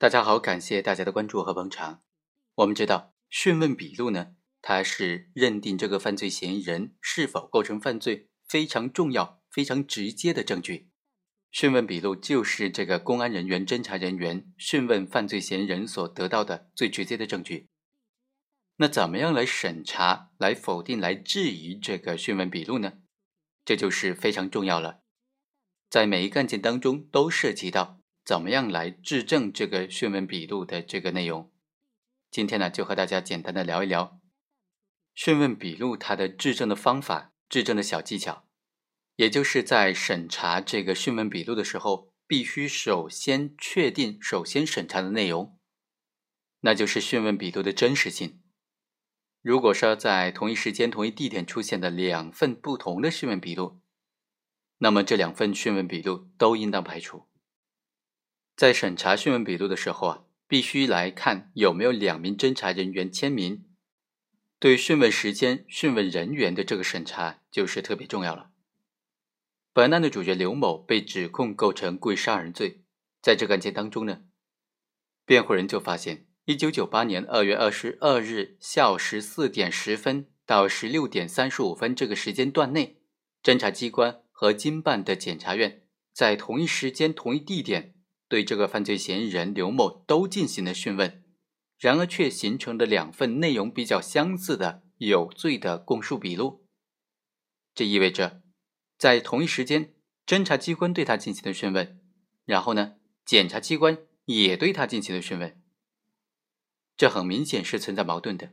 大家好，感谢大家的关注和捧场。我们知道，讯问笔录呢，它是认定这个犯罪嫌疑人是否构成犯罪非常重要、非常直接的证据。讯问笔录就是这个公安人员、侦查人员讯问犯罪嫌疑人所得到的最直接的证据。那怎么样来审查、来否定、来质疑这个讯问笔录呢？这就是非常重要了。在每一个案件当中，都涉及到。怎么样来质证这个讯问笔录的这个内容？今天呢，就和大家简单的聊一聊讯问笔录它的质证的方法、质证的小技巧。也就是在审查这个讯问笔录的时候，必须首先确定、首先审查的内容，那就是讯问笔录的真实性。如果说在同一时间、同一地点出现的两份不同的讯问笔录，那么这两份讯问笔录都应当排除。在审查讯问笔录的时候啊，必须来看有没有两名侦查人员签名。对讯问时间、讯问人员的这个审查就是特别重要了。本案的主角刘某被指控构成故意杀人罪，在这个案件当中呢，辩护人就发现，一九九八年二月二十二日下午十四点十分到十六点三十五分这个时间段内，侦查机关和经办的检察院在同一时间、同一地点。对这个犯罪嫌疑人刘某都进行了讯问，然而却形成了两份内容比较相似的有罪的供述笔录。这意味着，在同一时间，侦查机关对他进行了讯问，然后呢，检察机关也对他进行了讯问。这很明显是存在矛盾的。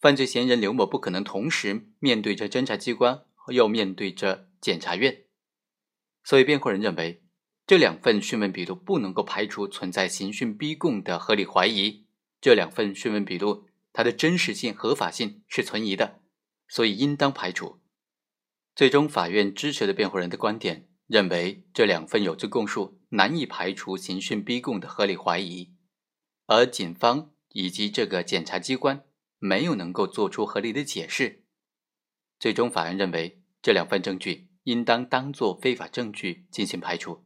犯罪嫌疑人刘某不可能同时面对着侦查机关，又面对着检察院，所以辩护人认为。这两份讯问笔录不能够排除存在刑讯逼供的合理怀疑，这两份讯问笔录它的真实性、合法性是存疑的，所以应当排除。最终，法院支持了辩护人的观点，认为这两份有罪供述难以排除刑讯逼供的合理怀疑，而警方以及这个检察机关没有能够做出合理的解释。最终，法院认为这两份证据应当当作非法证据进行排除。